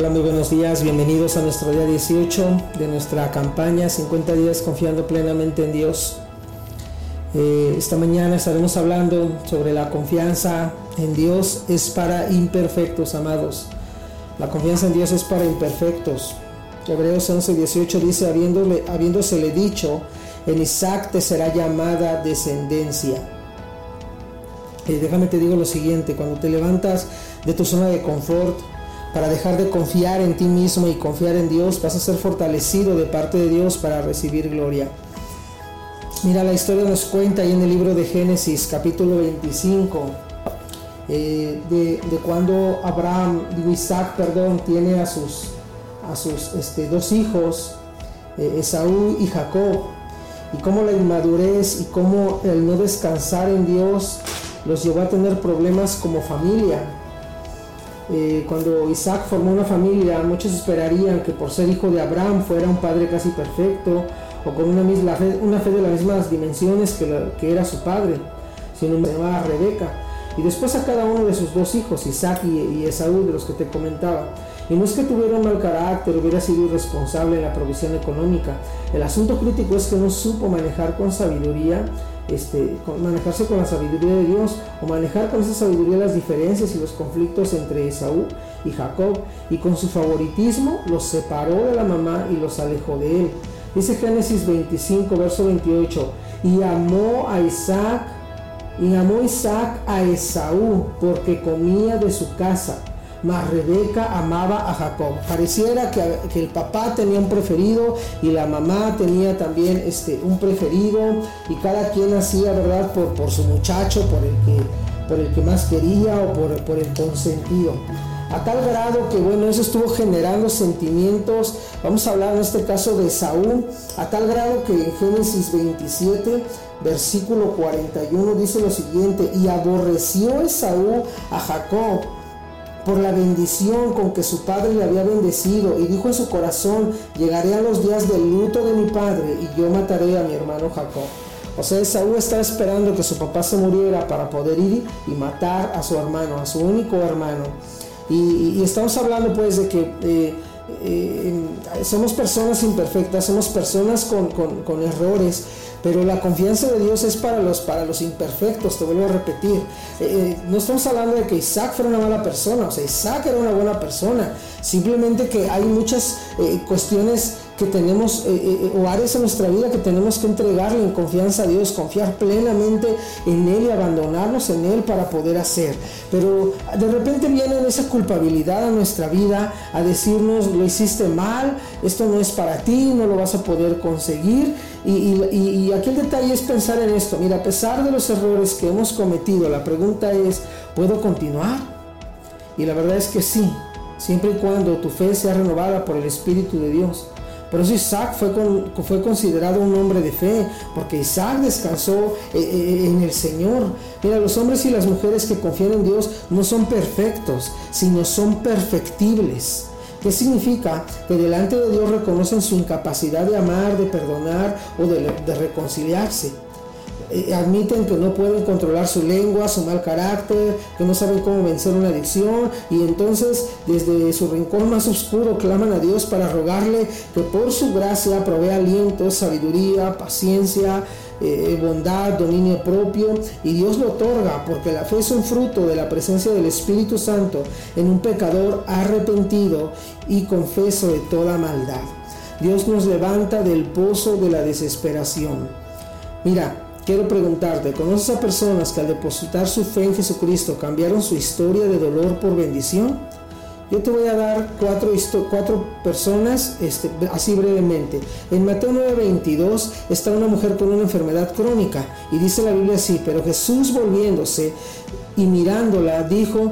Hola, muy buenos días, bienvenidos a nuestro día 18 de nuestra campaña 50 días confiando plenamente en Dios. Eh, esta mañana estaremos hablando sobre la confianza en Dios es para imperfectos, amados. La confianza en Dios es para imperfectos. Hebreos 11, 18 dice, habiéndole, habiéndosele dicho, en Isaac te será llamada descendencia. Eh, déjame te digo lo siguiente, cuando te levantas de tu zona de confort, para dejar de confiar en ti mismo y confiar en Dios, vas a ser fortalecido de parte de Dios para recibir gloria. Mira, la historia nos cuenta ahí en el libro de Génesis, capítulo 25, eh, de, cuando Abraham, Isaac, perdón, tiene a sus, a sus este, dos hijos, eh, Esaú y Jacob, y cómo la inmadurez y cómo el no descansar en Dios los llevó a tener problemas como familia eh, cuando Isaac formó una familia, muchos esperarían que por ser hijo de Abraham fuera un padre casi perfecto o con una, misma fe, una fe de las mismas dimensiones que, que era su padre, sino se llamaba Rebeca. Y después a cada uno de sus dos hijos, Isaac y, y Esaú, de los que te comentaba. Y no es que tuviera un mal carácter, hubiera sido irresponsable en la provisión económica. El asunto crítico es que no supo manejar con sabiduría este, manejarse con la sabiduría de Dios o manejar con esa sabiduría las diferencias y los conflictos entre Esaú y Jacob y con su favoritismo los separó de la mamá y los alejó de él. Dice Génesis 25, verso 28, y amó a Isaac, y amó Isaac a Esaú porque comía de su casa mas Rebeca amaba a Jacob. Pareciera que, el papá tenía un preferido y la mamá tenía también este, un preferido y cada quien hacía, ¿verdad?, por, por su muchacho, por el, que, por el que más quería o por, por el consentido. A tal grado que, bueno, eso estuvo generando sentimientos, vamos a hablar en este caso de Saúl, a tal grado que en Génesis 27, versículo 41 dice lo siguiente, y aborreció Esaú a Jacob por la bendición con que su padre le había bendecido y dijo en su corazón, llegaré a los días del luto de mi padre y yo mataré a mi hermano Jacob. O sea, Saúl estaba esperando que su papá se muriera para poder ir y matar a su hermano, a su único hermano. Y, estamos hablando pues de que eh, eh, somos personas imperfectas, somos personas con, con errores, pero la confianza de Dios es para los, para los imperfectos, te vuelvo a repetir. Eh, eh, no estamos hablando de que Isaac fuera una mala persona, o sea, Isaac era una buena persona. Simplemente que hay muchas cuestiones que tenemos, o áreas en nuestra vida que tenemos que entregarle en confianza a Dios, confiar plenamente en Él y abandonarnos en Él para poder hacer. Pero de repente viene esa culpabilidad a nuestra vida a decirnos, lo hiciste mal, esto no es para ti, no lo vas a poder conseguir. Y, aquí el detalle es pensar en esto. Mira, a pesar de los errores que hemos cometido, la pregunta es, ¿puedo continuar? Y la verdad es que sí, siempre y cuando tu fe sea renovada por el Espíritu de Dios. Por eso Isaac fue, fue considerado un hombre de fe, porque Isaac descansó eh, eh, en el Señor. Mira, los hombres y las mujeres que confían en Dios no son perfectos, sino son perfectibles. ¿Qué significa? Que delante de Dios reconocen su incapacidad de amar, de perdonar o de, reconciliarse. Eh, admiten que no pueden controlar su lengua, su mal carácter, que no saben cómo vencer una adicción y entonces desde su rincón más oscuro claman a Dios para rogarle que por su gracia provea aliento, sabiduría, paciencia, eh, bondad, dominio propio, y Dios lo otorga porque la fe es un fruto de la presencia del Espíritu Santo en un pecador arrepentido y confeso de toda maldad. Dios nos levanta del pozo de la desesperación. Mira, quiero preguntarte, ¿conoces a personas que al depositar su fe en Jesucristo cambiaron su historia de dolor por bendición? Yo te voy a dar cuatro, cuatro personas este, así brevemente. En Mateo 9:22 está una mujer con una enfermedad crónica y dice la Biblia así, pero Jesús volviéndose y mirándola dijo,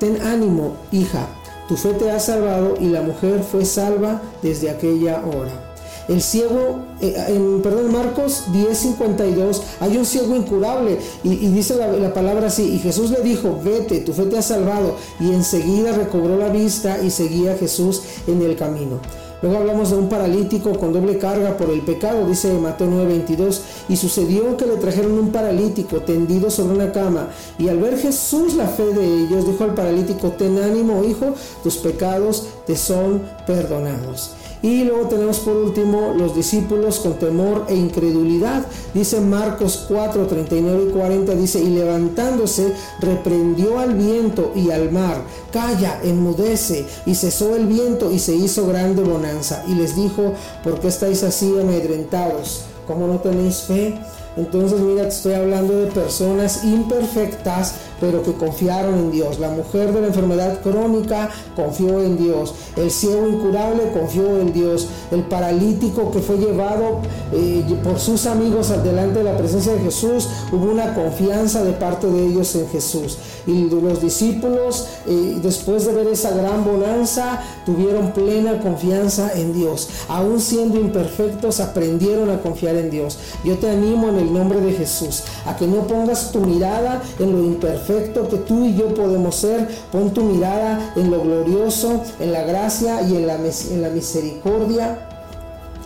ten ánimo, hija, tu fe te ha salvado y la mujer fue salva desde aquella hora. El ciego, eh, en perdón, Marcos 10:52, hay un ciego incurable y, dice la, palabra así, y Jesús le dijo, vete, tu fe te ha salvado, y enseguida recobró la vista y seguía a Jesús en el camino. Luego hablamos de un paralítico con doble carga por el pecado, dice Mateo 9:22. Y sucedió que le trajeron un paralítico tendido sobre una cama. Y al ver Jesús la fe de ellos, dijo al paralítico, ten ánimo, hijo, tus pecados te son perdonados. Y luego tenemos por último los discípulos con temor e incredulidad. Dice Marcos 4, 39 y 40, dice, y levantándose, reprendió al viento y al mar, calla, enmudece, y cesó el viento y se hizo grande bonanza. Y les dijo, ¿por qué estáis así amedrentados? ¿Cómo no tenéis fe? Entonces, mira, te estoy hablando de personas imperfectas, pero que confiaron en Dios. La mujer de la enfermedad crónica confió en Dios. El ciego incurable confió en Dios. El paralítico que fue llevado eh, por sus amigos delante de la presencia de Jesús, hubo una confianza de parte de ellos en Jesús. Y los discípulos, eh, después de ver esa gran bonanza, tuvieron plena confianza en Dios. Aún siendo imperfectos, aprendieron a confiar en Dios. Yo te animo en el nombre de Jesús a que no pongas tu mirada en lo imperfecto que tú y yo podemos ser, pon tu mirada en lo glorioso, en la gracia y en la, en la misericordia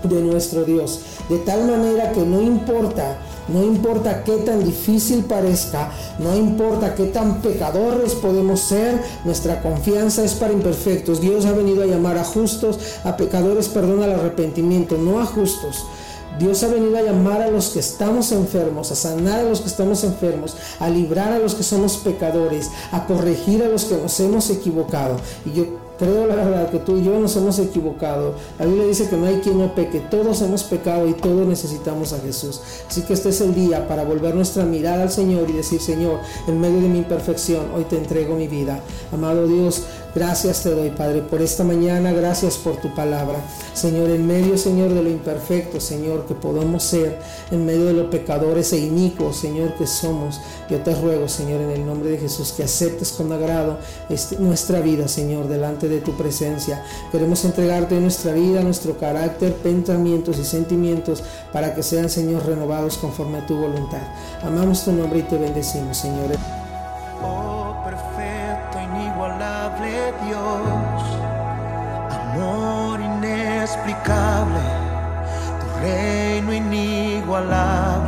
de nuestro Dios. De tal manera que no importa, no importa qué tan difícil parezca, no importa qué tan pecadores podemos ser, nuestra confianza es para imperfectos. Dios ha venido a llamar a justos, a pecadores, perdón, al arrepentimiento, no a justos. Dios ha venido a llamar a los que estamos enfermos, a sanar a los que estamos enfermos, a librar a los que somos pecadores, a corregir a los que nos hemos equivocado. Y yo creo la verdad que tú y yo nos hemos equivocado. La Biblia dice que no hay quien no peque, todos hemos pecado y todos necesitamos a Jesús. Así que este es el día para volver nuestra mirada al Señor y decir, Señor, en medio de mi imperfección, hoy te entrego mi vida. Amado Dios, Gracias te doy, Padre, por esta mañana. Gracias por tu palabra. Señor, en medio, Señor, de lo imperfecto, Señor, que podemos ser, en medio de los pecadores e inicuos, Señor, que somos, yo te ruego, Señor, en el nombre de Jesús, que aceptes con agrado este, nuestra vida, Señor, delante de tu presencia. Queremos entregarte nuestra vida, nuestro carácter, pensamientos y sentimientos para que sean, Señor, renovados conforme a tu voluntad. Amamos tu nombre y te bendecimos, Señor. amor inexplicable, reino inigualable